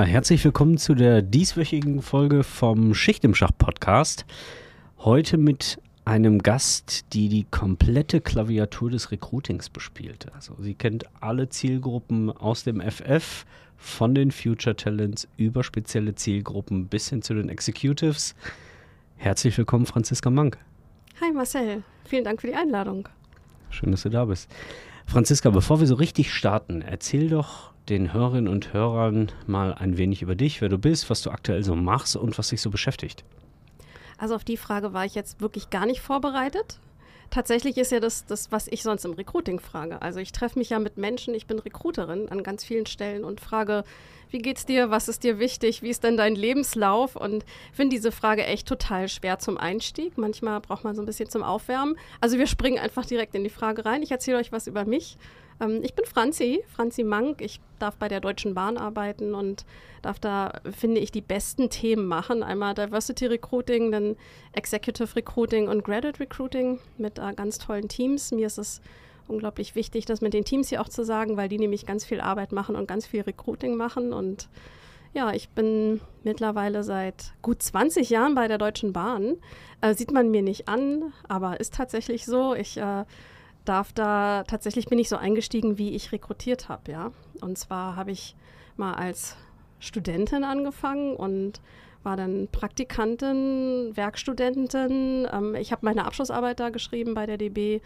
Herzlich willkommen zu der dieswöchigen Folge vom Schicht im Schach Podcast. Heute mit einem Gast, die die komplette Klaviatur des Recruitings bespielt. Also sie kennt alle Zielgruppen aus dem FF, von den Future Talents über spezielle Zielgruppen bis hin zu den Executives. Herzlich willkommen, Franziska Mank. Hi Marcel, vielen Dank für die Einladung. Schön, dass du da bist. Franziska, bevor wir so richtig starten, erzähl doch den Hörerinnen und Hörern mal ein wenig über dich, wer du bist, was du aktuell so machst und was dich so beschäftigt. Also auf die Frage war ich jetzt wirklich gar nicht vorbereitet. Tatsächlich ist ja das, das, was ich sonst im Recruiting frage. Also ich treffe mich ja mit Menschen, ich bin Recruiterin an ganz vielen Stellen und frage, wie geht's dir, was ist dir wichtig, wie ist denn dein Lebenslauf? Und finde diese Frage echt total schwer zum Einstieg. Manchmal braucht man so ein bisschen zum Aufwärmen. Also wir springen einfach direkt in die Frage rein. Ich erzähle euch was über mich ähm, ich bin Franzi, Franzi Mank. Ich darf bei der Deutschen Bahn arbeiten und darf da, finde ich, die besten Themen machen. Einmal Diversity Recruiting, dann Executive Recruiting und Graduate Recruiting mit äh, ganz tollen Teams. Mir ist es unglaublich wichtig, das mit den Teams hier auch zu sagen, weil die nämlich ganz viel Arbeit machen und ganz viel Recruiting machen. Und ja, ich bin mittlerweile seit gut 20 Jahren bei der Deutschen Bahn. Äh, sieht man mir nicht an, aber ist tatsächlich so. Ich äh, darf da, tatsächlich bin ich so eingestiegen, wie ich rekrutiert habe, ja. Und zwar habe ich mal als Studentin angefangen und war dann Praktikantin, Werkstudentin. Ähm, ich habe meine Abschlussarbeit da geschrieben bei der DB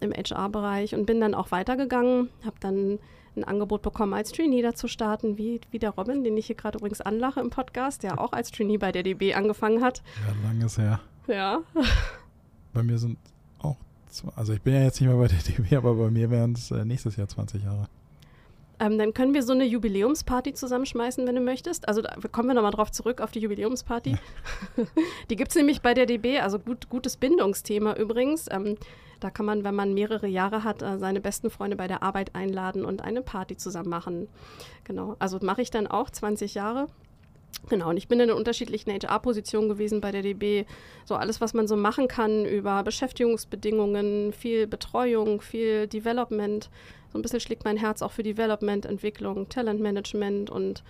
im HR-Bereich und bin dann auch weitergegangen, habe dann ein Angebot bekommen, als Trainee da zu starten, wie, wie der Robin, den ich hier gerade übrigens anlache im Podcast, der auch als Trainee bei der DB angefangen hat. Ja, lange ist her. Ja. Bei mir sind also ich bin ja jetzt nicht mehr bei der DB, aber bei mir wären es äh, nächstes Jahr 20 Jahre. Ähm, dann können wir so eine Jubiläumsparty zusammenschmeißen, wenn du möchtest. Also da kommen wir nochmal drauf zurück, auf die Jubiläumsparty. die gibt es nämlich bei der DB, also gut, gutes Bindungsthema übrigens. Ähm, da kann man, wenn man mehrere Jahre hat, äh, seine besten Freunde bei der Arbeit einladen und eine Party zusammen machen. Genau, also mache ich dann auch 20 Jahre. Genau, und ich bin in unterschiedlichen HR-Positionen gewesen bei der DB. So alles, was man so machen kann über Beschäftigungsbedingungen, viel Betreuung, viel Development. So ein bisschen schlägt mein Herz auch für Development, Entwicklung, Talentmanagement und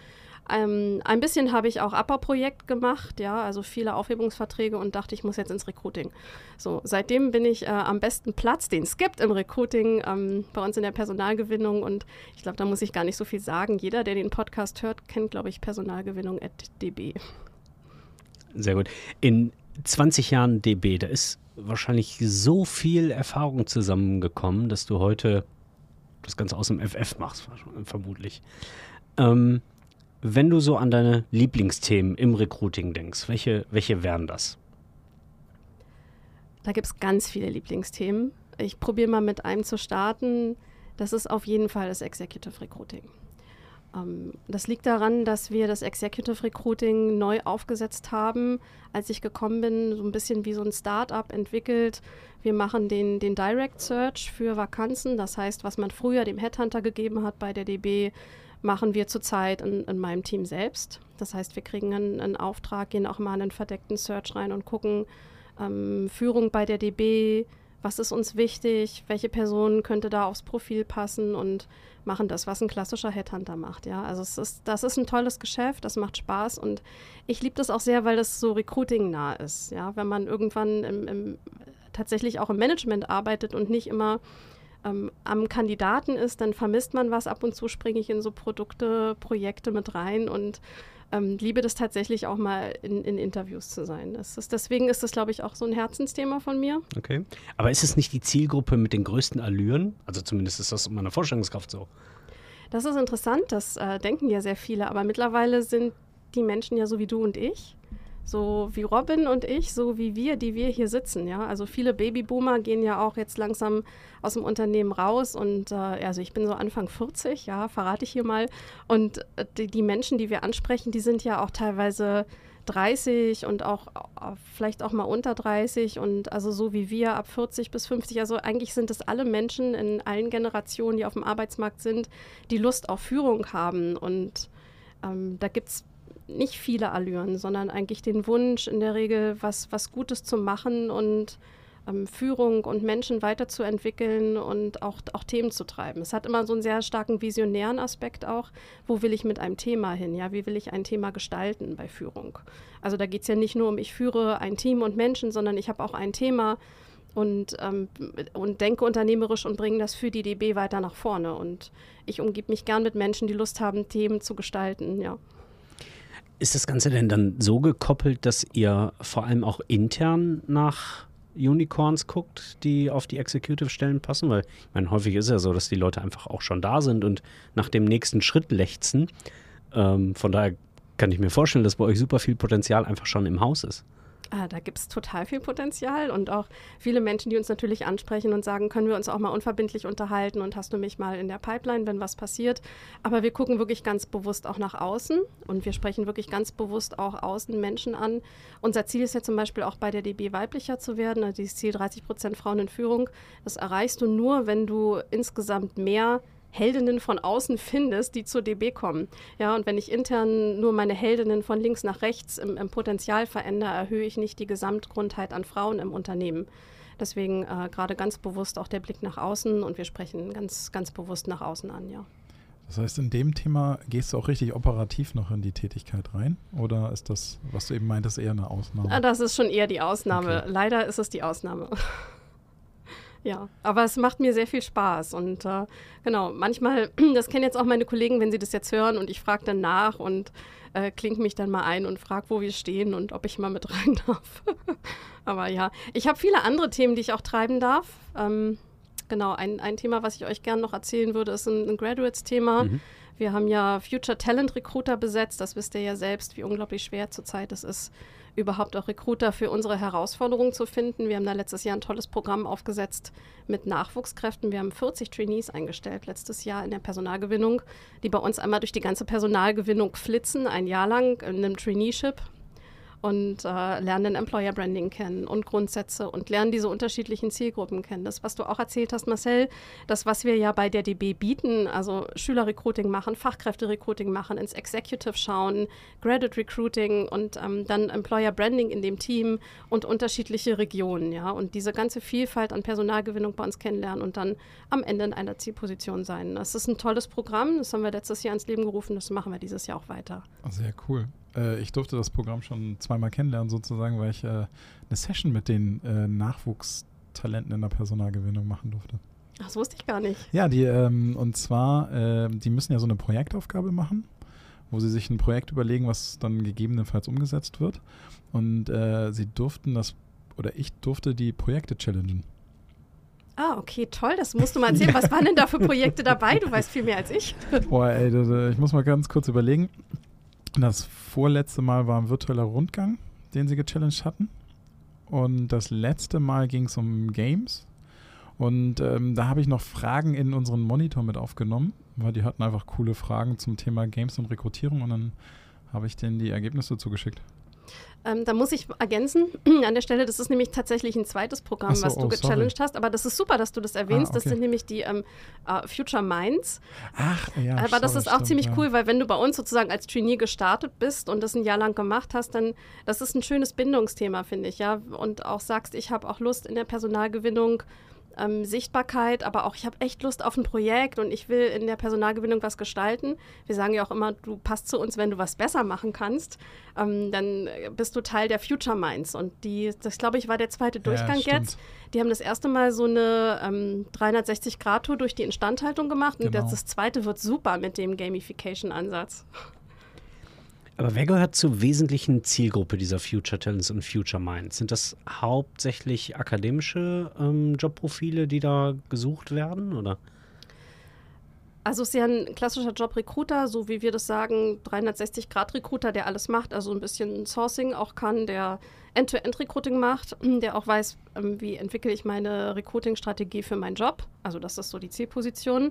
ähm, ein bisschen habe ich auch Abbauprojekt gemacht, ja, also viele Aufhebungsverträge und dachte, ich muss jetzt ins Recruiting. So, seitdem bin ich äh, am besten Platz, den es gibt im Recruiting, ähm, bei uns in der Personalgewinnung und ich glaube, da muss ich gar nicht so viel sagen. Jeder, der den Podcast hört, kennt, glaube ich, Personalgewinnung at DB. Sehr gut. In 20 Jahren DB, da ist wahrscheinlich so viel Erfahrung zusammengekommen, dass du heute das Ganze aus dem FF machst, vermutlich. Ähm, wenn du so an deine Lieblingsthemen im Recruiting denkst, welche, welche wären das? Da gibt es ganz viele Lieblingsthemen. Ich probiere mal mit einem zu starten. Das ist auf jeden Fall das Executive Recruiting. Ähm, das liegt daran, dass wir das Executive Recruiting neu aufgesetzt haben. Als ich gekommen bin, so ein bisschen wie so ein Start-up entwickelt. Wir machen den, den Direct Search für Vakanzen. Das heißt, was man früher dem Headhunter gegeben hat bei der DB, machen wir zurzeit in, in meinem Team selbst. Das heißt, wir kriegen einen, einen, Auftrag, gehen auch mal in einen verdeckten Search rein und gucken, ähm, Führung bei der DB, was ist uns wichtig, welche Person könnte da aufs Profil passen und machen das, was ein klassischer Headhunter macht. Ja, also es ist, das ist ein tolles Geschäft, das macht Spaß und ich liebe das auch sehr, weil das so Recruiting nah ist. Ja, wenn man irgendwann im, im, tatsächlich auch im Management arbeitet und nicht immer ähm, am Kandidaten ist, dann vermisst man was. Ab und zu springe ich in so Produkte, Projekte mit rein und ähm, liebe das tatsächlich auch mal in, in Interviews zu sein. Ist, deswegen ist das, glaube ich, auch so ein Herzensthema von mir. Okay. Aber ist es nicht die Zielgruppe mit den größten Allüren? Also zumindest ist das in meiner Vorstellungskraft so. Das ist interessant, das äh, denken ja sehr viele, aber mittlerweile sind die Menschen ja so wie du und ich so wie Robin und ich, so wie wir, die wir hier sitzen. Ja, also viele Babyboomer gehen ja auch jetzt langsam aus dem Unternehmen raus und äh, also ich bin so Anfang 40, ja, verrate ich hier mal. Und äh, die, die Menschen, die wir ansprechen, die sind ja auch teilweise 30 und auch äh, vielleicht auch mal unter 30 und also so wie wir ab 40 bis 50. Also eigentlich sind es alle Menschen in allen Generationen, die auf dem Arbeitsmarkt sind, die Lust auf Führung haben. Und ähm, da gibt es nicht viele Allüren, sondern eigentlich den Wunsch, in der Regel was, was Gutes zu machen und ähm, Führung und Menschen weiterzuentwickeln und auch, auch Themen zu treiben. Es hat immer so einen sehr starken visionären Aspekt auch. Wo will ich mit einem Thema hin? Ja, wie will ich ein Thema gestalten bei Führung? Also da geht es ja nicht nur um, ich führe ein Team und Menschen, sondern ich habe auch ein Thema und, ähm, und denke unternehmerisch und bringe das für die DB weiter nach vorne. Und ich umgebe mich gern mit Menschen, die Lust haben, Themen zu gestalten, ja. Ist das Ganze denn dann so gekoppelt, dass ihr vor allem auch intern nach Unicorns guckt, die auf die Executive-Stellen passen? Weil, ich meine, häufig ist ja so, dass die Leute einfach auch schon da sind und nach dem nächsten Schritt lechzen. Ähm, von daher kann ich mir vorstellen, dass bei euch super viel Potenzial einfach schon im Haus ist. Ah, da gibt es total viel Potenzial und auch viele Menschen, die uns natürlich ansprechen und sagen, können wir uns auch mal unverbindlich unterhalten und hast du mich mal in der Pipeline, wenn was passiert. Aber wir gucken wirklich ganz bewusst auch nach außen und wir sprechen wirklich ganz bewusst auch außen Menschen an. Unser Ziel ist ja zum Beispiel auch bei der DB weiblicher zu werden. Also dieses Ziel 30 Prozent Frauen in Führung. Das erreichst du nur, wenn du insgesamt mehr Heldinnen von außen findest, die zur DB kommen. Ja, und wenn ich intern nur meine Heldinnen von links nach rechts im, im Potenzial verändere, erhöhe ich nicht die Gesamtgrundheit an Frauen im Unternehmen. Deswegen äh, gerade ganz bewusst auch der Blick nach außen und wir sprechen ganz, ganz bewusst nach außen an, ja. Das heißt, in dem Thema gehst du auch richtig operativ noch in die Tätigkeit rein? Oder ist das, was du eben meintest, eher eine Ausnahme? Ah, das ist schon eher die Ausnahme. Okay. Leider ist es die Ausnahme. Ja, aber es macht mir sehr viel Spaß. Und äh, genau, manchmal, das kennen jetzt auch meine Kollegen, wenn sie das jetzt hören und ich frage dann nach und äh, klinge mich dann mal ein und frage, wo wir stehen und ob ich mal mit rein darf. aber ja, ich habe viele andere Themen, die ich auch treiben darf. Ähm, genau, ein, ein Thema, was ich euch gerne noch erzählen würde, ist ein, ein Graduates-Thema. Mhm. Wir haben ja Future Talent Recruiter besetzt. Das wisst ihr ja selbst, wie unglaublich schwer zurzeit es ist überhaupt auch Recruiter für unsere Herausforderungen zu finden. Wir haben da letztes Jahr ein tolles Programm aufgesetzt mit Nachwuchskräften. Wir haben 40 Trainees eingestellt letztes Jahr in der Personalgewinnung, die bei uns einmal durch die ganze Personalgewinnung flitzen, ein Jahr lang in einem Traineeship und äh, lernen Employer Branding kennen und Grundsätze und lernen diese unterschiedlichen Zielgruppen kennen. Das, was du auch erzählt hast, Marcel, das, was wir ja bei der DB bieten, also Schülerrecruiting machen, Fachkräfte-Recruiting machen, ins Executive schauen, Graduate Recruiting und ähm, dann Employer Branding in dem Team und unterschiedliche Regionen, ja, und diese ganze Vielfalt an Personalgewinnung bei uns kennenlernen und dann am Ende in einer Zielposition sein. Das ist ein tolles Programm, das haben wir letztes Jahr ins Leben gerufen, das machen wir dieses Jahr auch weiter. Sehr cool. Äh, ich durfte das Programm schon zweimal kennenlernen, sozusagen, weil ich äh, eine Session mit den äh, Nachwuchstalenten in der Personalgewinnung machen durfte. Ach, das wusste ich gar nicht. Ja, die, ähm, und zwar, äh, die müssen ja so eine Projektaufgabe machen, wo sie sich ein Projekt überlegen, was dann gegebenenfalls umgesetzt wird. Und äh, sie durften das, oder ich durfte die Projekte challengen. Ah, okay, toll. Das musst du mal erzählen. Was waren denn da für Projekte dabei? Du weißt viel mehr als ich. Boah, ey, ich muss mal ganz kurz überlegen. Das vorletzte Mal war ein virtueller Rundgang, den sie gechallenged hatten. Und das letzte Mal ging es um Games. Und ähm, da habe ich noch Fragen in unseren Monitor mit aufgenommen, weil die hatten einfach coole Fragen zum Thema Games und Rekrutierung. Und dann habe ich denen die Ergebnisse zugeschickt. Ähm, da muss ich ergänzen an der Stelle, das ist nämlich tatsächlich ein zweites Programm, so, was du oh, gechallenged sorry. hast. Aber das ist super, dass du das erwähnst. Ah, okay. Das sind nämlich die ähm, uh, Future Minds. Ach, ja. Aber das ist auch stimmt, ziemlich ja. cool, weil wenn du bei uns sozusagen als Trainee gestartet bist und das ein Jahr lang gemacht hast, dann das ist ein schönes Bindungsthema, finde ich, ja. Und auch sagst, ich habe auch Lust in der Personalgewinnung ähm, Sichtbarkeit, aber auch ich habe echt Lust auf ein Projekt und ich will in der Personalgewinnung was gestalten. Wir sagen ja auch immer, du passt zu uns, wenn du was besser machen kannst. Ähm, dann bist du Teil der Future Minds. Und die, das glaube ich, war der zweite Durchgang ja, jetzt. Die haben das erste Mal so eine ähm, 360-Grad-Tour durch die Instandhaltung gemacht und genau. das, das zweite wird super mit dem Gamification-Ansatz. Aber wer gehört zur wesentlichen Zielgruppe dieser Future Talents und Future Minds? Sind das hauptsächlich akademische ähm, Jobprofile, die da gesucht werden, oder? Also es ist ja ein klassischer Job Recruiter, so wie wir das sagen, 360-Grad-Recruiter, der alles macht, also ein bisschen Sourcing auch kann, der End-to-End-Recruiting macht, der auch weiß, ähm, wie entwickle ich meine Recruiting-Strategie für meinen Job. Also das ist so die Zielposition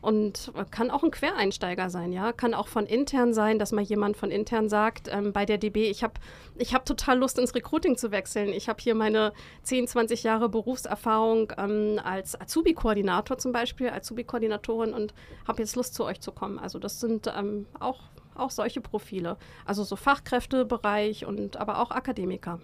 und kann auch ein Quereinsteiger sein, ja, kann auch von intern sein, dass mal jemand von intern sagt, ähm, bei der DB, ich habe ich hab total Lust ins Recruiting zu wechseln. Ich habe hier meine 10, 20 Jahre Berufserfahrung ähm, als Azubi-Koordinator zum Beispiel, Azubi-Koordinatorin und habe jetzt Lust zu euch zu kommen. Also das sind ähm, auch, auch solche Profile, also so Fachkräftebereich und aber auch Akademiker.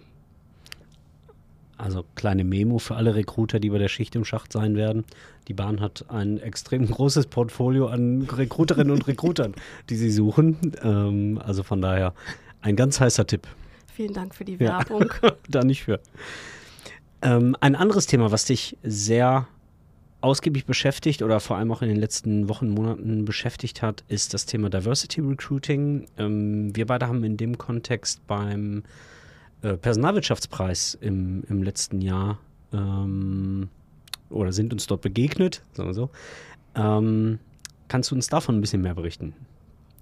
Also kleine Memo für alle Recruiter, die bei der Schicht im Schacht sein werden. Die Bahn hat ein extrem großes Portfolio an Recruiterinnen und Recruitern, die sie suchen. Ähm, also von daher ein ganz heißer Tipp. Vielen Dank für die Werbung. Ja, da nicht für. Ähm, ein anderes Thema, was dich sehr ausgiebig beschäftigt oder vor allem auch in den letzten Wochen, Monaten beschäftigt hat, ist das Thema Diversity Recruiting. Ähm, wir beide haben in dem Kontext beim äh, Personalwirtschaftspreis im, im letzten Jahr ähm, oder sind uns dort begegnet, sagen wir so. Ähm, kannst du uns davon ein bisschen mehr berichten?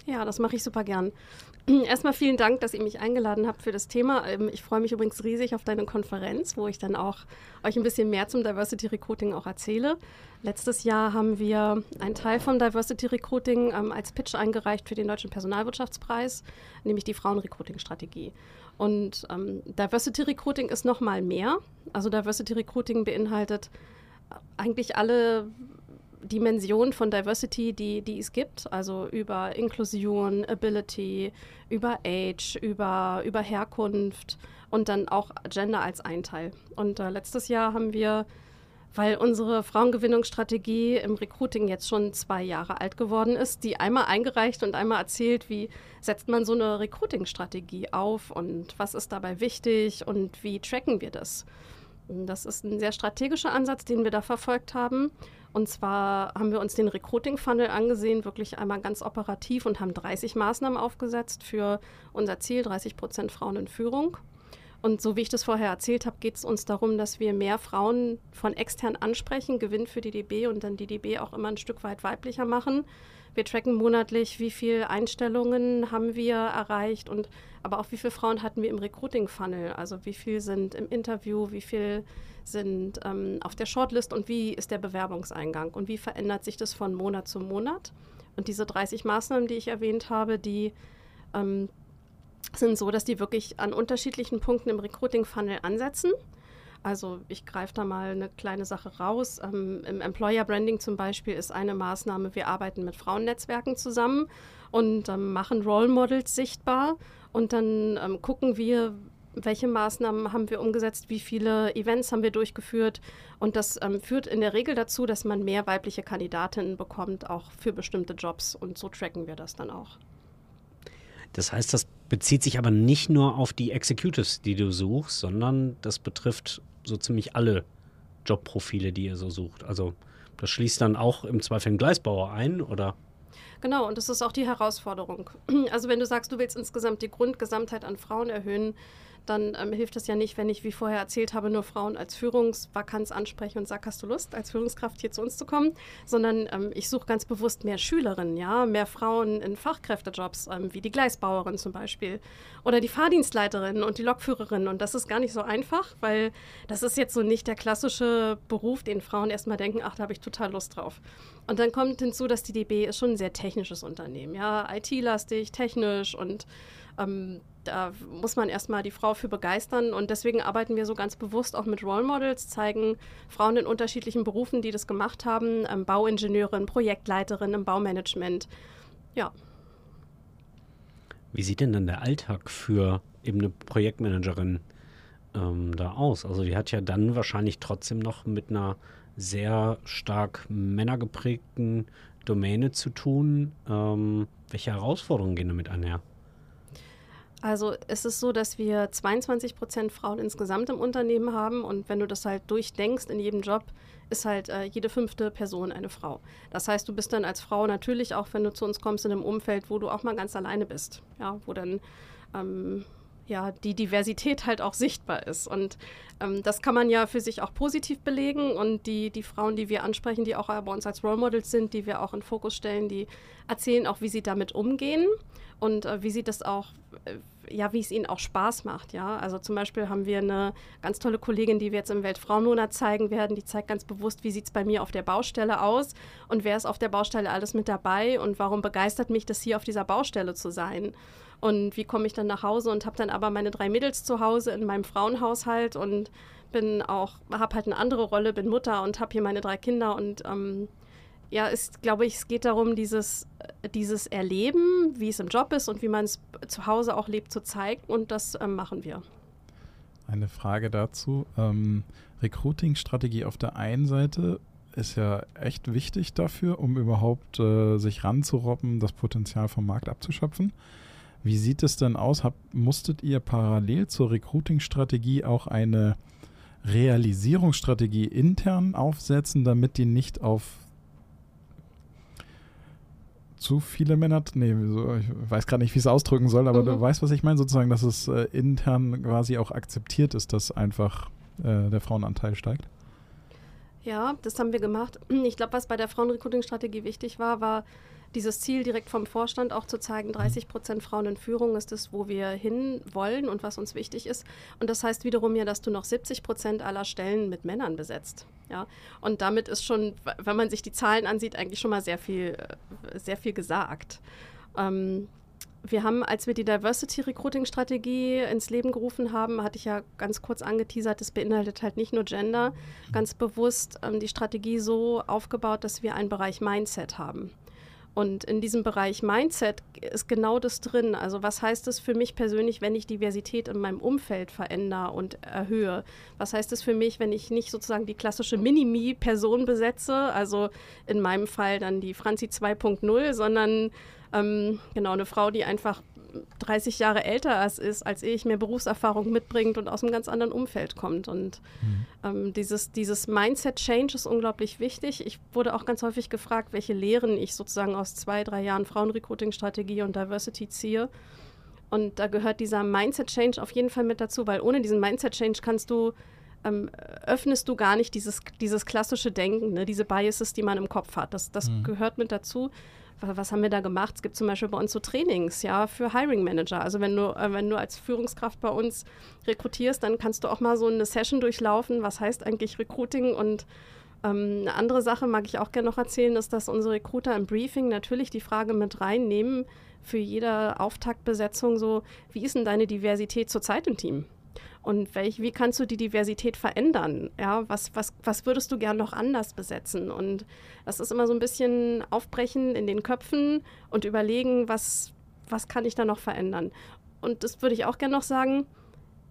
Ja, das mache ich super gern. Erstmal vielen Dank, dass ihr mich eingeladen habt für das Thema. Ähm, ich freue mich übrigens riesig auf deine Konferenz, wo ich dann auch euch ein bisschen mehr zum Diversity Recruiting auch erzähle. Letztes Jahr haben wir einen Teil vom Diversity Recruiting ähm, als Pitch eingereicht für den Deutschen Personalwirtschaftspreis, nämlich die Frauenrecruiting-Strategie. Und ähm, Diversity Recruiting ist noch mal mehr. Also Diversity Recruiting beinhaltet eigentlich alle Dimensionen von Diversity, die, die es gibt, also über Inklusion, Ability, über Age, über, über Herkunft und dann auch Gender als ein Teil. Und äh, letztes Jahr haben wir weil unsere Frauengewinnungsstrategie im Recruiting jetzt schon zwei Jahre alt geworden ist, die einmal eingereicht und einmal erzählt, wie setzt man so eine Recruiting-Strategie auf und was ist dabei wichtig und wie tracken wir das. Das ist ein sehr strategischer Ansatz, den wir da verfolgt haben. Und zwar haben wir uns den Recruiting-Funnel angesehen, wirklich einmal ganz operativ und haben 30 Maßnahmen aufgesetzt für unser Ziel, 30 Prozent Frauen in Führung. Und so wie ich das vorher erzählt habe, geht es uns darum, dass wir mehr Frauen von extern ansprechen, Gewinn für die DB und dann die DB auch immer ein Stück weit weiblicher machen. Wir tracken monatlich, wie viele Einstellungen haben wir erreicht und aber auch wie viele Frauen hatten wir im Recruiting-Funnel. Also wie viele sind im Interview, wie viele sind ähm, auf der Shortlist und wie ist der Bewerbungseingang und wie verändert sich das von Monat zu Monat. Und diese 30 Maßnahmen, die ich erwähnt habe, die ähm, sind so, dass die wirklich an unterschiedlichen Punkten im Recruiting-Funnel ansetzen. Also ich greife da mal eine kleine Sache raus. Ähm, Im Employer Branding zum Beispiel ist eine Maßnahme, wir arbeiten mit Frauennetzwerken zusammen und ähm, machen Role Models sichtbar und dann ähm, gucken wir, welche Maßnahmen haben wir umgesetzt, wie viele Events haben wir durchgeführt. Und das ähm, führt in der Regel dazu, dass man mehr weibliche Kandidatinnen bekommt, auch für bestimmte Jobs. Und so tracken wir das dann auch. Das heißt, das bezieht sich aber nicht nur auf die Executives, die du suchst, sondern das betrifft so ziemlich alle Jobprofile, die ihr so sucht. Also das schließt dann auch im Zweifel einen Gleisbauer ein, oder? Genau, und das ist auch die Herausforderung. Also wenn du sagst, du willst insgesamt die Grundgesamtheit an Frauen erhöhen, dann ähm, hilft es ja nicht, wenn ich, wie vorher erzählt habe, nur Frauen als Führungsvakanz anspreche und sage, hast du Lust, als Führungskraft hier zu uns zu kommen, sondern ähm, ich suche ganz bewusst mehr Schülerinnen, ja, mehr Frauen in Fachkräftejobs, ähm, wie die Gleisbauerin zum Beispiel oder die Fahrdienstleiterin und die Lokführerin. Und das ist gar nicht so einfach, weil das ist jetzt so nicht der klassische Beruf, den Frauen erstmal denken, ach, da habe ich total Lust drauf. Und dann kommt hinzu, dass die DB ist schon ein sehr technisches Unternehmen, ja, IT-lastig, technisch und ähm, da muss man erstmal die Frau für begeistern und deswegen arbeiten wir so ganz bewusst auch mit Role Models, zeigen Frauen in unterschiedlichen Berufen, die das gemacht haben, ähm, Bauingenieurin, Projektleiterin im Baumanagement. Ja. Wie sieht denn dann der Alltag für eben eine Projektmanagerin ähm, da aus? Also die hat ja dann wahrscheinlich trotzdem noch mit einer sehr stark männergeprägten Domäne zu tun. Ähm, welche Herausforderungen gehen damit einher? Also es ist so, dass wir 22 Prozent Frauen insgesamt im Unternehmen haben und wenn du das halt durchdenkst in jedem Job, ist halt äh, jede fünfte Person eine Frau. Das heißt, du bist dann als Frau natürlich auch, wenn du zu uns kommst, in einem Umfeld, wo du auch mal ganz alleine bist, ja, wo dann ähm, ja, die Diversität halt auch sichtbar ist. Und ähm, das kann man ja für sich auch positiv belegen. Und die, die Frauen, die wir ansprechen, die auch bei uns als Role Models sind, die wir auch in Fokus stellen, die erzählen auch, wie sie damit umgehen und äh, wie sie das auch, äh, ja, wie es ihnen auch Spaß macht. Ja, also zum Beispiel haben wir eine ganz tolle Kollegin, die wir jetzt im Weltfrauenmonat zeigen werden. Die zeigt ganz bewusst, wie sieht es bei mir auf der Baustelle aus und wer ist auf der Baustelle alles mit dabei und warum begeistert mich das hier auf dieser Baustelle zu sein. Und wie komme ich dann nach Hause und habe dann aber meine drei Mädels zu Hause in meinem Frauenhaushalt und bin auch, habe halt eine andere Rolle, bin Mutter und habe hier meine drei Kinder und ähm, ja, ist, glaube ich, es geht darum, dieses, dieses Erleben, wie es im Job ist und wie man es zu Hause auch lebt, zu zeigen und das ähm, machen wir. Eine Frage dazu. Ähm, Recruiting-Strategie auf der einen Seite ist ja echt wichtig dafür, um überhaupt äh, sich ranzurobben, das Potenzial vom Markt abzuschöpfen. Wie sieht es denn aus? Hab, musstet ihr parallel zur Recruiting-Strategie auch eine Realisierungsstrategie intern aufsetzen, damit die nicht auf zu viele Männer, nee, ich weiß gerade nicht, wie ich es ausdrücken soll, aber mhm. du weißt, was ich meine, sozusagen, dass es äh, intern quasi auch akzeptiert ist, dass einfach äh, der Frauenanteil steigt? Ja, das haben wir gemacht. Ich glaube, was bei der Frauenrecruiting-Strategie wichtig war, war dieses Ziel direkt vom Vorstand auch zu zeigen, 30 Prozent Frauen in Führung ist es, wo wir hin wollen und was uns wichtig ist. Und das heißt wiederum ja, dass du noch 70 Prozent aller Stellen mit Männern besetzt. Ja? Und damit ist schon, wenn man sich die Zahlen ansieht, eigentlich schon mal sehr viel, äh, sehr viel gesagt. Ähm, wir haben, als wir die Diversity Recruiting Strategie ins Leben gerufen haben, hatte ich ja ganz kurz angeteasert, das beinhaltet halt nicht nur Gender, ganz bewusst ähm, die Strategie so aufgebaut, dass wir einen Bereich Mindset haben. Und in diesem Bereich Mindset ist genau das drin. Also was heißt es für mich persönlich, wenn ich Diversität in meinem Umfeld verändere und erhöhe? Was heißt es für mich, wenn ich nicht sozusagen die klassische Mini-Me-Person besetze, also in meinem Fall dann die Franzi 2.0, sondern ähm, genau eine Frau, die einfach 30 Jahre älter ist, als ich, mehr Berufserfahrung mitbringt und aus einem ganz anderen Umfeld kommt. Und mhm. ähm, dieses, dieses Mindset-Change ist unglaublich wichtig. Ich wurde auch ganz häufig gefragt, welche Lehren ich sozusagen aus zwei, drei Jahren Frauenrecruiting-Strategie und Diversity ziehe. Und da gehört dieser Mindset-Change auf jeden Fall mit dazu, weil ohne diesen Mindset-Change kannst du ähm, öffnest du gar nicht dieses, dieses klassische Denken, ne? diese Biases, die man im Kopf hat. Das, das mhm. gehört mit dazu was haben wir da gemacht? Es gibt zum Beispiel bei uns so Trainings, ja, für Hiring Manager. Also wenn du, äh, wenn du als Führungskraft bei uns rekrutierst, dann kannst du auch mal so eine Session durchlaufen. Was heißt eigentlich Recruiting? Und ähm, eine andere Sache mag ich auch gerne noch erzählen, ist, dass unsere Recruiter im Briefing natürlich die Frage mit reinnehmen für jede Auftaktbesetzung so, wie ist denn deine Diversität zurzeit im Team? Und welch, wie kannst du die Diversität verändern? Ja, was, was, was würdest du gern noch anders besetzen? Und das ist immer so ein bisschen Aufbrechen in den Köpfen und überlegen, was, was kann ich da noch verändern? Und das würde ich auch gerne noch sagen,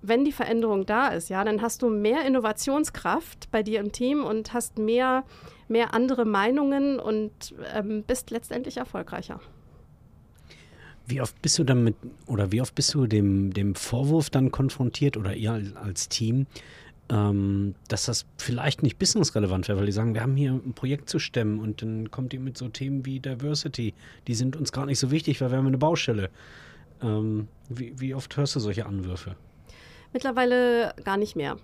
wenn die Veränderung da ist, ja, dann hast du mehr Innovationskraft bei dir im Team und hast mehr, mehr andere Meinungen und ähm, bist letztendlich erfolgreicher. Wie oft bist du damit oder wie oft bist du dem, dem Vorwurf dann konfrontiert oder ihr als Team, ähm, dass das vielleicht nicht businessrelevant wäre, weil die sagen, wir haben hier ein Projekt zu stemmen und dann kommt ihr mit so Themen wie Diversity, die sind uns gar nicht so wichtig, weil wir haben eine Baustelle. Ähm, wie, wie oft hörst du solche Anwürfe? Mittlerweile gar nicht mehr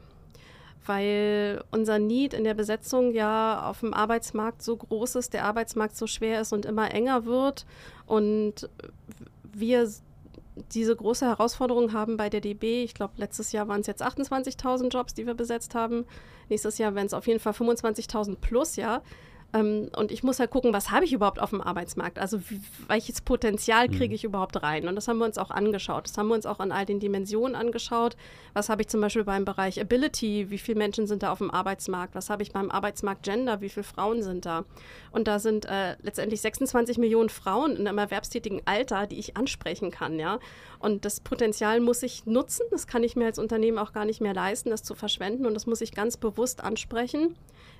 weil unser Need in der Besetzung ja auf dem Arbeitsmarkt so groß ist, der Arbeitsmarkt so schwer ist und immer enger wird und wir diese große Herausforderung haben bei der DB. Ich glaube, letztes Jahr waren es jetzt 28.000 Jobs, die wir besetzt haben. Nächstes Jahr werden es auf jeden Fall 25.000 plus, ja. Ähm, und ich muss halt gucken, was habe ich überhaupt auf dem Arbeitsmarkt? Also wie, welches Potenzial mhm. kriege ich überhaupt rein? Und das haben wir uns auch angeschaut. Das haben wir uns auch an all den Dimensionen angeschaut. Was habe ich zum Beispiel beim Bereich Ability? Wie viele Menschen sind da auf dem Arbeitsmarkt? Was habe ich beim Arbeitsmarkt Gender? Wie viele Frauen sind da? Und da sind äh, letztendlich 26 Millionen Frauen in einem erwerbstätigen Alter, die ich ansprechen kann, ja. Und das Potenzial muss ich nutzen. Das kann ich mir als Unternehmen auch gar nicht mehr leisten, das zu verschwenden. Und das muss ich ganz bewusst ansprechen.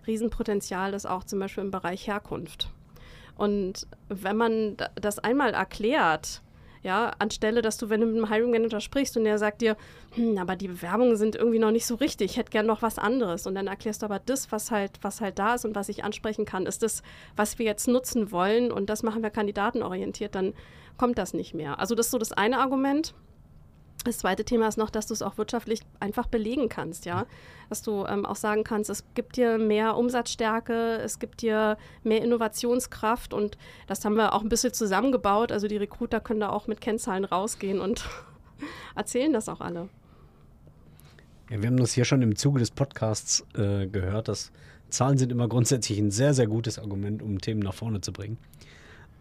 Riesenpotenzial ist auch zum Beispiel im Bereich Herkunft. Und wenn man das einmal erklärt, ja, anstelle, dass du, wenn du mit einem Hiring Manager sprichst und der sagt dir, hm, aber die Bewerbungen sind irgendwie noch nicht so richtig, ich hätte gern noch was anderes. Und dann erklärst du aber das, was halt, was halt da ist und was ich ansprechen kann, ist das, was wir jetzt nutzen wollen und das machen wir kandidatenorientiert, dann kommt das nicht mehr. Also das ist so das eine Argument. Das zweite Thema ist noch, dass du es auch wirtschaftlich einfach belegen kannst, ja. Dass du ähm, auch sagen kannst, es gibt dir mehr Umsatzstärke, es gibt dir mehr Innovationskraft und das haben wir auch ein bisschen zusammengebaut. Also die Recruiter können da auch mit Kennzahlen rausgehen und erzählen das auch alle. Ja, wir haben das hier schon im Zuge des Podcasts äh, gehört, dass Zahlen sind immer grundsätzlich ein sehr, sehr gutes Argument, um Themen nach vorne zu bringen.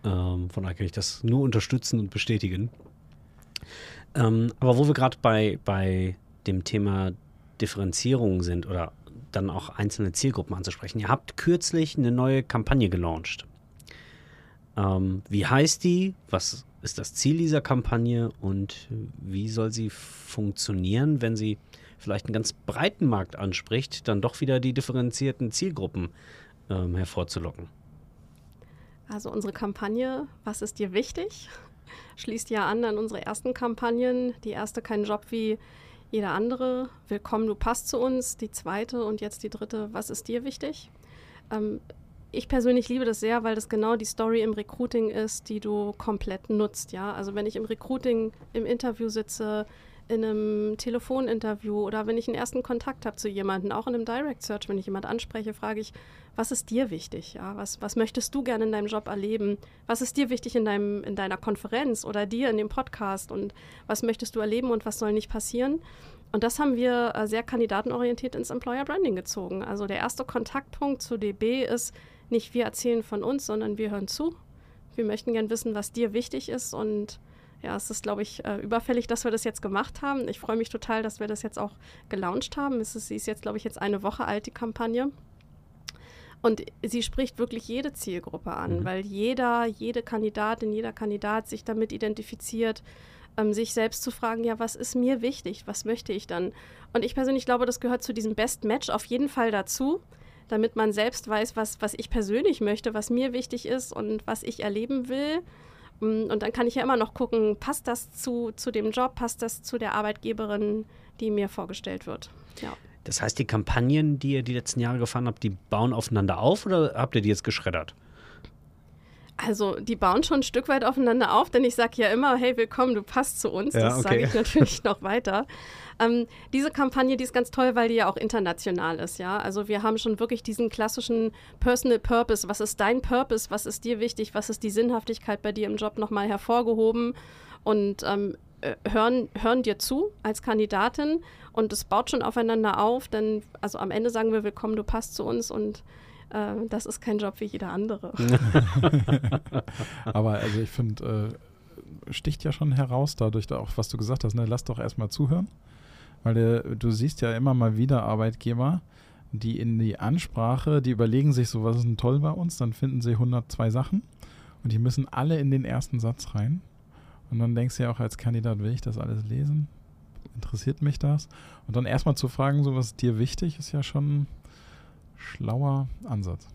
Ähm, von daher kann ich das nur unterstützen und bestätigen. Ähm, aber wo wir gerade bei, bei dem Thema Differenzierung sind oder dann auch einzelne Zielgruppen anzusprechen. Ihr habt kürzlich eine neue Kampagne gelauncht. Ähm, wie heißt die? Was ist das Ziel dieser Kampagne und wie soll sie funktionieren, wenn sie vielleicht einen ganz breiten Markt anspricht, dann doch wieder die differenzierten Zielgruppen ähm, hervorzulocken? Also unsere Kampagne, was ist dir wichtig? Schließt ja an an unsere ersten Kampagnen. Die erste kein Job wie jeder andere. Willkommen, du passt zu uns. Die zweite und jetzt die dritte, was ist dir wichtig? Ähm, ich persönlich liebe das sehr, weil das genau die Story im Recruiting ist, die du komplett nutzt. Ja? Also wenn ich im Recruiting im Interview sitze, in einem Telefoninterview oder wenn ich einen ersten Kontakt habe zu jemandem, auch in einem Direct Search, wenn ich jemanden anspreche, frage ich, was ist dir wichtig? Ja? Was, was möchtest du gerne in deinem Job erleben? Was ist dir wichtig in, deinem, in deiner Konferenz oder dir in dem Podcast? Und was möchtest du erleben und was soll nicht passieren? Und das haben wir äh, sehr kandidatenorientiert ins Employer Branding gezogen. Also der erste Kontaktpunkt zu DB ist nicht wir erzählen von uns, sondern wir hören zu. Wir möchten gern wissen, was dir wichtig ist und ja, es ist, glaube ich, äh, überfällig, dass wir das jetzt gemacht haben. Ich freue mich total, dass wir das jetzt auch gelauncht haben. Es ist, sie ist jetzt, glaube ich, jetzt eine Woche alt, die Kampagne. Und sie spricht wirklich jede Zielgruppe an, mhm. weil jeder, jede Kandidatin, jeder Kandidat sich damit identifiziert, ähm, sich selbst zu fragen, ja, was ist mir wichtig, was möchte ich dann? Und ich persönlich glaube, das gehört zu diesem Best Match auf jeden Fall dazu, damit man selbst weiß, was, was ich persönlich möchte, was mir wichtig ist und was ich erleben will. Mm, und dann kann ich ja immer noch gucken, passt das zu, zu dem Job, passt das zu der Arbeitgeberin, die mir vorgestellt wird. Ja. Das heißt, die Kampagnen, die ihr die letzten Jahre gefahren habt, die bauen aufeinander auf oder habt ihr die jetzt geschreddert? Also die bauen schon ein Stück weit aufeinander auf, denn ich sage ja immer, hey, willkommen, du passt zu uns. Ja, das okay. sage ich natürlich noch weiter. Ähm, diese Kampagne, die ist ganz toll, weil die ja auch international ist, ja. Also wir haben schon wirklich diesen klassischen Personal Purpose. Was ist dein Purpose? Was ist dir wichtig? Was ist die Sinnhaftigkeit bei dir im Job nochmal hervorgehoben? Und ähm, äh, hören, hören dir zu als Kandidatin und es baut schon aufeinander auf, denn also am Ende sagen wir, willkommen, du passt zu uns und äh, das ist kein Job wie jeder andere. Aber also ich finde, äh, sticht ja schon heraus dadurch, auch was du gesagt hast, ne? lass doch erstmal zuhören. Weil der, du siehst ja immer mal wieder Arbeitgeber, die in die Ansprache, die überlegen sich so, was ist denn toll bei uns, dann finden sie 102 Sachen und die müssen alle in den ersten Satz rein. Und dann denkst du ja auch als Kandidat, will ich das alles lesen? Interessiert mich das? Und dann erstmal zu fragen, so was dir wichtig, ist ja schon schlauer Ansatz.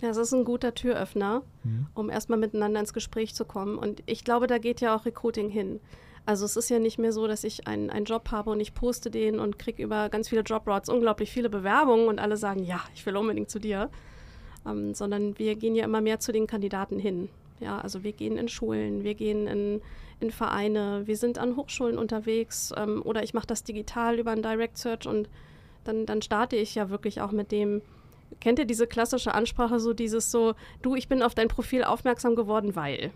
Ja, es ist ein guter Türöffner, mhm. um erstmal miteinander ins Gespräch zu kommen. Und ich glaube, da geht ja auch Recruiting hin. Also es ist ja nicht mehr so, dass ich einen, einen Job habe und ich poste den und kriege über ganz viele Jobroutes unglaublich viele Bewerbungen und alle sagen, ja, ich will unbedingt zu dir. Ähm, sondern wir gehen ja immer mehr zu den Kandidaten hin. Ja, also wir gehen in Schulen, wir gehen in, in Vereine, wir sind an Hochschulen unterwegs ähm, oder ich mache das digital über ein Direct Search und dann, dann starte ich ja wirklich auch mit dem, kennt ihr diese klassische Ansprache, so dieses so, du, ich bin auf dein Profil aufmerksam geworden, weil.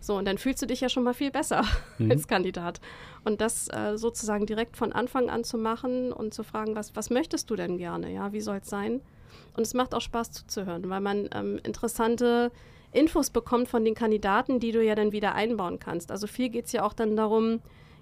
So, und dann fühlst du dich ja schon mal viel besser mhm. als Kandidat. Und das äh, sozusagen direkt von Anfang an zu machen und zu fragen, was, was möchtest du denn gerne? Ja, wie soll es sein? Und es macht auch Spaß zuzuhören, weil man ähm, interessante Infos bekommt von den Kandidaten, die du ja dann wieder einbauen kannst. Also viel geht es ja auch dann darum,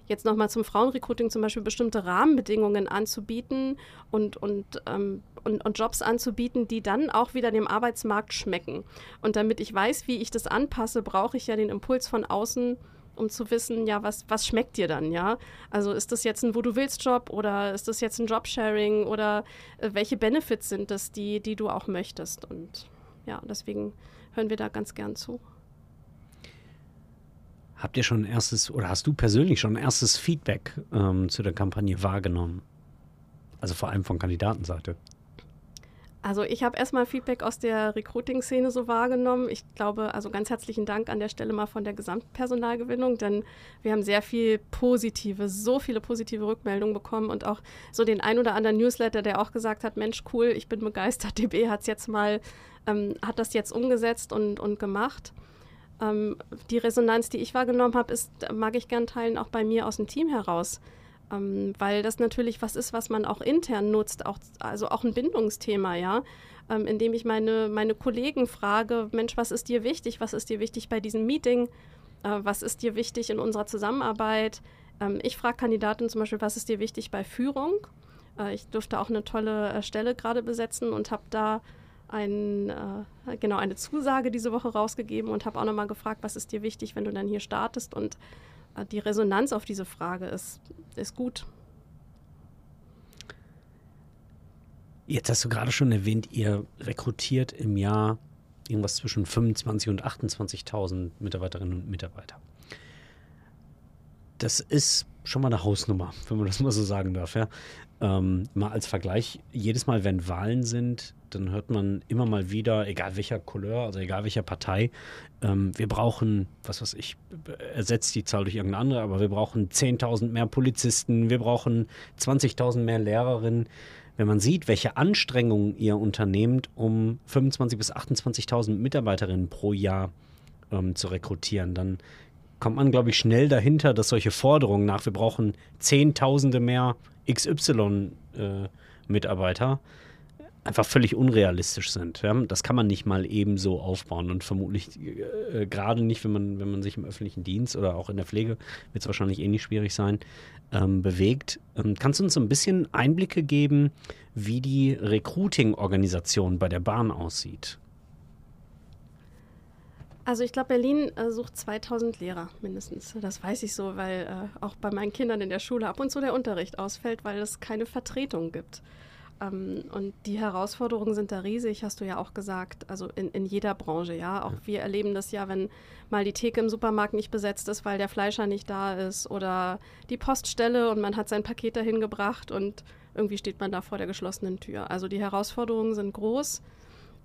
jetzt nochmal zum Frauenrecruiting zum Beispiel bestimmte Rahmenbedingungen anzubieten und, und, ähm, und, und, Jobs anzubieten, die dann auch wieder dem Arbeitsmarkt schmecken. Und damit ich weiß, wie ich das anpasse, brauche ich ja den Impuls von außen, um zu wissen, ja, was, was schmeckt dir dann, ja? Also ist das jetzt ein Wo du willst Job oder ist das jetzt ein Jobsharing oder äh, welche Benefits sind das, die, die du auch möchtest? Und ja, deswegen hören wir da ganz gern zu. Habt ihr schon erstes, oder hast du persönlich schon erstes Feedback ähm, zu der Kampagne wahrgenommen? Also vor allem von Kandidatenseite. Also ich habe erstmal Feedback aus der Recruiting-Szene so wahrgenommen. Ich glaube, also ganz herzlichen Dank an der Stelle mal von der Gesamtpersonalgewinnung, denn wir haben sehr viel positive, so viele positive Rückmeldungen bekommen und auch so den ein oder anderen Newsletter, der auch gesagt hat, Mensch, cool, ich bin begeistert, DB hat jetzt mal, ähm, hat das jetzt umgesetzt und, und gemacht. Ähm, die Resonanz, die ich wahrgenommen habe, ist, mag ich gern teilen, auch bei mir aus dem Team heraus ähm, weil das natürlich was ist, was man auch intern nutzt, auch, also auch ein Bindungsthema, ja, ähm, indem ich meine, meine Kollegen frage, Mensch, was ist dir wichtig, was ist dir wichtig bei diesem Meeting, äh, was ist dir wichtig in unserer Zusammenarbeit. Ähm, ich frage Kandidaten zum Beispiel, was ist dir wichtig bei Führung. Äh, ich durfte auch eine tolle äh, Stelle gerade besetzen und habe da ein, äh, genau eine Zusage diese Woche rausgegeben und habe auch nochmal gefragt, was ist dir wichtig, wenn du dann hier startest und die Resonanz auf diese Frage ist, ist gut. Jetzt hast du gerade schon erwähnt, ihr rekrutiert im Jahr irgendwas zwischen 25.000 und 28.000 Mitarbeiterinnen und Mitarbeiter. Das ist schon mal eine Hausnummer, wenn man das mal so sagen darf. Ja? Ähm, mal als Vergleich, jedes Mal, wenn Wahlen sind, dann hört man immer mal wieder, egal welcher Couleur, also egal welcher Partei, ähm, wir brauchen, was weiß ich, ersetzt die Zahl durch irgendeine andere, aber wir brauchen 10.000 mehr Polizisten, wir brauchen 20.000 mehr Lehrerinnen. Wenn man sieht, welche Anstrengungen ihr unternehmt, um 25.000 bis 28.000 Mitarbeiterinnen pro Jahr ähm, zu rekrutieren, dann kommt man, glaube ich, schnell dahinter, dass solche Forderungen nach, wir brauchen Zehntausende mehr XY-Mitarbeiter, äh, einfach völlig unrealistisch sind. Ja? Das kann man nicht mal eben so aufbauen und vermutlich äh, gerade nicht, wenn man, wenn man sich im öffentlichen Dienst oder auch in der Pflege, wird es wahrscheinlich ähnlich eh schwierig sein, ähm, bewegt. Ähm, kannst du uns so ein bisschen Einblicke geben, wie die Recruiting-Organisation bei der Bahn aussieht? Also ich glaube, Berlin äh, sucht 2000 Lehrer mindestens. Das weiß ich so, weil äh, auch bei meinen Kindern in der Schule ab und zu der Unterricht ausfällt, weil es keine Vertretung gibt. Ähm, und die Herausforderungen sind da riesig, hast du ja auch gesagt, also in, in jeder Branche, ja. Auch wir erleben das ja, wenn mal die Theke im Supermarkt nicht besetzt ist, weil der Fleischer nicht da ist oder die Poststelle und man hat sein Paket dahin gebracht und irgendwie steht man da vor der geschlossenen Tür. Also die Herausforderungen sind groß.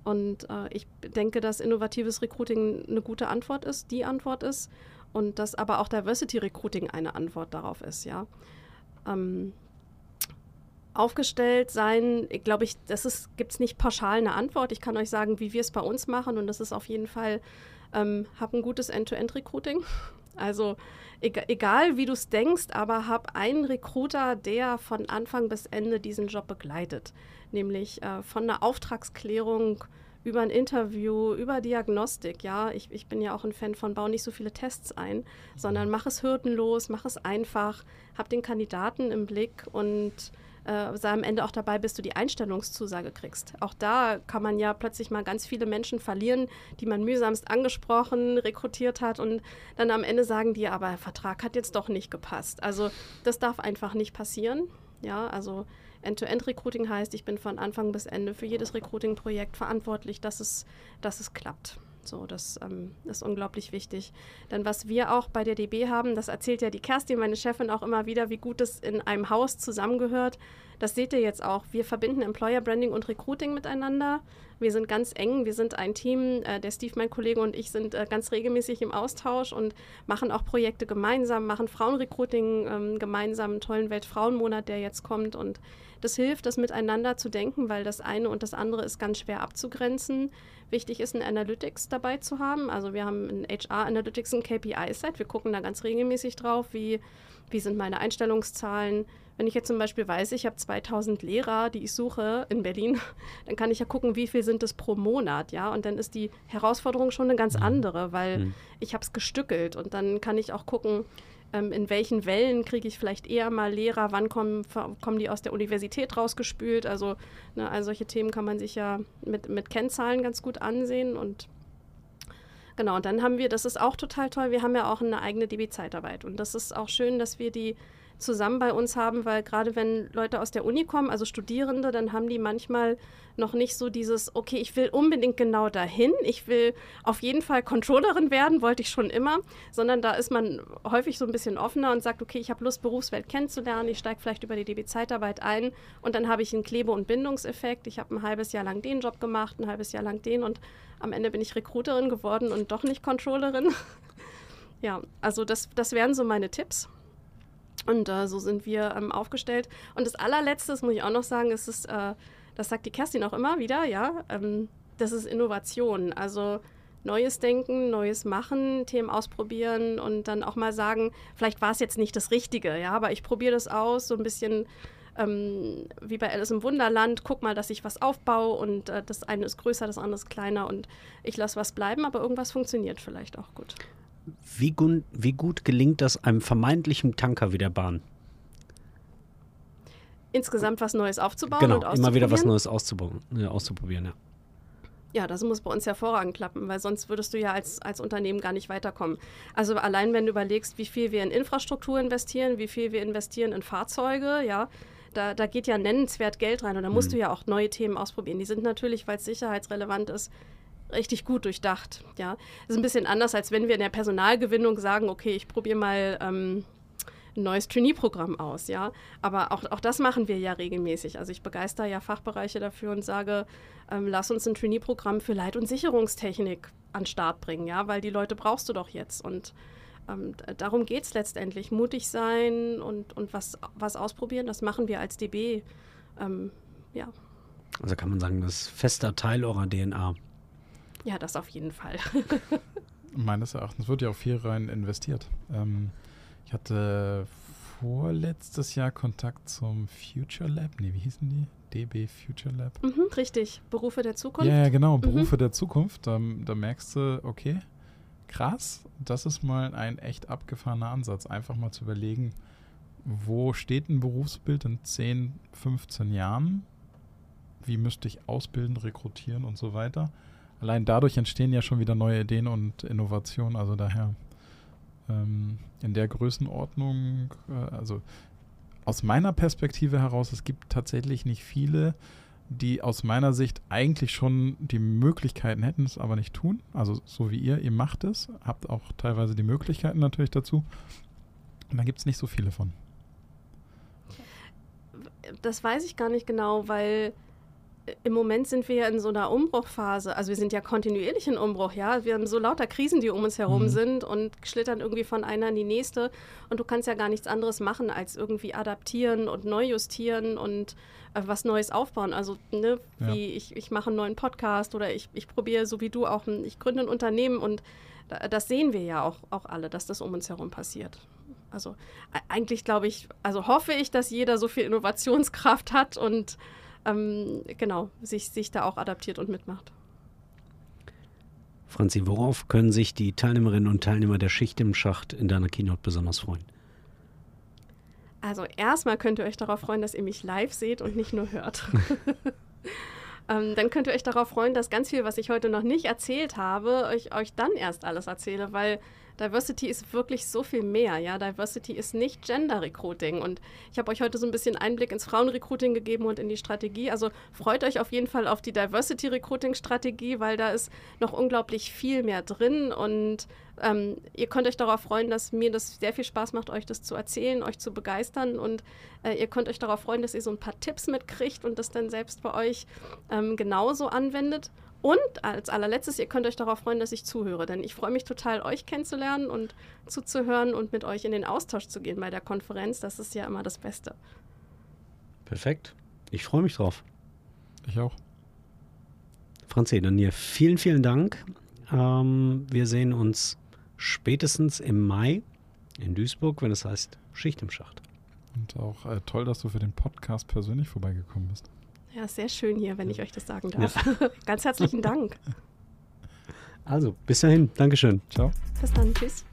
Und äh, ich denke, dass innovatives Recruiting eine gute Antwort ist, die Antwort ist. Und dass aber auch Diversity Recruiting eine Antwort darauf ist, ja. Ähm, aufgestellt sein, glaube ich, das gibt es nicht pauschal eine Antwort. Ich kann euch sagen, wie wir es bei uns machen und das ist auf jeden Fall, ähm, hab ein gutes End-to-End-Recruiting. Also egal, wie du es denkst, aber hab einen Recruiter, der von Anfang bis Ende diesen Job begleitet. Nämlich äh, von der Auftragsklärung über ein Interview, über Diagnostik. Ja, ich, ich bin ja auch ein Fan von, bau nicht so viele Tests ein, sondern mach es hürdenlos, mach es einfach, hab den Kandidaten im Blick und äh, sei am Ende auch dabei, bis du die Einstellungszusage kriegst. Auch da kann man ja plötzlich mal ganz viele Menschen verlieren, die man mühsamst angesprochen, rekrutiert hat und dann am Ende sagen die, aber der Vertrag hat jetzt doch nicht gepasst. Also das darf einfach nicht passieren. Ja, also End-to-End-Recruiting heißt, ich bin von Anfang bis Ende für jedes Recruiting-Projekt verantwortlich, dass es, dass es klappt. So, das ähm, ist unglaublich wichtig. Denn was wir auch bei der DB haben, das erzählt ja die Kerstin, meine Chefin, auch immer wieder, wie gut es in einem Haus zusammengehört. Das seht ihr jetzt auch. Wir verbinden Employer Branding und Recruiting miteinander. Wir sind ganz eng, wir sind ein Team. Äh, der Steve, mein Kollege und ich sind äh, ganz regelmäßig im Austausch und machen auch Projekte gemeinsam, machen Frauenrecruiting ähm, gemeinsam, einen tollen Weltfrauenmonat, der jetzt kommt. Und das hilft, das miteinander zu denken, weil das eine und das andere ist ganz schwer abzugrenzen. Wichtig ist, ein Analytics dabei zu haben. Also wir haben ein HR Analytics, ein KPI-Set. Wir gucken da ganz regelmäßig drauf, wie, wie sind meine Einstellungszahlen. Wenn ich jetzt zum Beispiel weiß, ich habe 2000 Lehrer, die ich suche in Berlin, dann kann ich ja gucken, wie viel sind es pro Monat, ja. Und dann ist die Herausforderung schon eine ganz mhm. andere, weil mhm. ich habe es gestückelt und dann kann ich auch gucken, ähm, in welchen Wellen kriege ich vielleicht eher mal Lehrer, wann kommen, kommen die aus der Universität rausgespült. Also ne, all solche Themen kann man sich ja mit, mit Kennzahlen ganz gut ansehen und Genau, und dann haben wir, das ist auch total toll, wir haben ja auch eine eigene DB-Zeitarbeit. Und das ist auch schön, dass wir die zusammen bei uns haben, weil gerade wenn Leute aus der Uni kommen, also Studierende, dann haben die manchmal noch nicht so dieses, okay, ich will unbedingt genau dahin, ich will auf jeden Fall Controllerin werden, wollte ich schon immer, sondern da ist man häufig so ein bisschen offener und sagt, okay, ich habe Lust, Berufswelt kennenzulernen, ich steige vielleicht über die DB-Zeitarbeit ein und dann habe ich einen Klebe- und Bindungseffekt. Ich habe ein halbes Jahr lang den Job gemacht, ein halbes Jahr lang den und am Ende bin ich Recruiterin geworden und doch nicht Controllerin. ja, also das, das wären so meine Tipps. Und äh, so sind wir ähm, aufgestellt. Und das allerletzte, das muss ich auch noch sagen, ist es, äh, das sagt die Kerstin auch immer wieder, ja, ähm, das ist Innovation. Also Neues denken, Neues machen, Themen ausprobieren und dann auch mal sagen, vielleicht war es jetzt nicht das Richtige, ja, aber ich probiere das aus, so ein bisschen ähm, wie bei Alice im Wunderland, guck mal, dass ich was aufbaue und äh, das eine ist größer, das andere ist kleiner und ich lasse was bleiben, aber irgendwas funktioniert vielleicht auch gut. Wie, gun, wie gut gelingt das einem vermeintlichen Tanker wie der Bahn? Insgesamt was Neues aufzubauen genau, und immer wieder was Neues auszubauen, äh, auszuprobieren, ja. Ja, das muss bei uns hervorragend klappen, weil sonst würdest du ja als, als Unternehmen gar nicht weiterkommen. Also allein wenn du überlegst, wie viel wir in Infrastruktur investieren, wie viel wir investieren in Fahrzeuge, ja, da, da geht ja nennenswert Geld rein und da musst mhm. du ja auch neue Themen ausprobieren. Die sind natürlich, weil es sicherheitsrelevant ist, richtig gut durchdacht. Ja, ist ein bisschen anders, als wenn wir in der Personalgewinnung sagen, okay, ich probiere mal ähm, ein neues Trainee-Programm aus, ja. Aber auch, auch das machen wir ja regelmäßig. Also ich begeister ja Fachbereiche dafür und sage, ähm, lass uns ein Trainee-Programm für Leit- und Sicherungstechnik an Start bringen, ja, weil die Leute brauchst du doch jetzt. Und ähm, darum geht es letztendlich. Mutig sein und, und was, was ausprobieren, das machen wir als DB. Ähm, ja. Also kann man sagen, das ist fester Teil eurer DNA. Ja, das auf jeden Fall. Meines Erachtens wird ja auch viel rein investiert. Ähm, ich hatte vorletztes Jahr Kontakt zum Future Lab. Nee, wie hießen die? DB Future Lab. Mhm, richtig. Berufe der Zukunft. Ja, ja genau. Mhm. Berufe mhm. der Zukunft. Da, da merkst du, okay, krass, das ist mal ein echt abgefahrener Ansatz. Einfach mal zu überlegen, wo steht ein Berufsbild in 10, 15 Jahren? Wie müsste ich ausbilden, rekrutieren und so weiter? Allein dadurch entstehen ja schon wieder neue Ideen und Innovationen. Also daher ähm, in der Größenordnung, äh, also aus meiner Perspektive heraus, es gibt tatsächlich nicht viele, die aus meiner Sicht eigentlich schon die Möglichkeiten hätten, es aber nicht tun. Also so wie ihr, ihr macht es, habt auch teilweise die Möglichkeiten natürlich dazu. Und da gibt es nicht so viele von. Das weiß ich gar nicht genau, weil im Moment sind wir ja in so einer Umbruchphase. Also wir sind ja kontinuierlich in Umbruch, ja. Wir haben so lauter Krisen, die um uns herum mhm. sind und schlittern irgendwie von einer in die nächste. Und du kannst ja gar nichts anderes machen, als irgendwie adaptieren und neu justieren und äh, was Neues aufbauen. Also, ne, wie ja. ich, ich mache einen neuen Podcast oder ich, ich probiere, so wie du auch, ich gründe ein Unternehmen und das sehen wir ja auch, auch alle, dass das um uns herum passiert. Also eigentlich glaube ich, also hoffe ich, dass jeder so viel Innovationskraft hat und ähm, genau, sich, sich da auch adaptiert und mitmacht. Franzi, worauf können sich die Teilnehmerinnen und Teilnehmer der Schicht im Schacht in deiner Keynote besonders freuen? Also erstmal könnt ihr euch darauf freuen, dass ihr mich live seht und nicht nur hört. ähm, dann könnt ihr euch darauf freuen, dass ganz viel, was ich heute noch nicht erzählt habe, euch, euch dann erst alles erzähle, weil Diversity ist wirklich so viel mehr. Ja, Diversity ist nicht Gender Recruiting. Und ich habe euch heute so ein bisschen Einblick ins Frauenrecruiting gegeben und in die Strategie. Also freut euch auf jeden Fall auf die Diversity Recruiting Strategie, weil da ist noch unglaublich viel mehr drin. Und ähm, ihr könnt euch darauf freuen, dass mir das sehr viel Spaß macht, euch das zu erzählen, euch zu begeistern. Und äh, ihr könnt euch darauf freuen, dass ihr so ein paar Tipps mitkriegt und das dann selbst bei euch ähm, genauso anwendet. Und als allerletztes, ihr könnt euch darauf freuen, dass ich zuhöre, denn ich freue mich total, euch kennenzulernen und zuzuhören und mit euch in den Austausch zu gehen bei der Konferenz. Das ist ja immer das Beste. Perfekt. Ich freue mich drauf. Ich auch. Franzi, dann dir vielen, vielen Dank. Ähm, wir sehen uns spätestens im Mai in Duisburg, wenn es heißt Schicht im Schacht. Und auch äh, toll, dass du für den Podcast persönlich vorbeigekommen bist. Ja, sehr schön hier, wenn ich euch das sagen darf. Ja. Ganz herzlichen Dank. Also, bis dahin. Dankeschön. Ciao. Bis dann. Tschüss.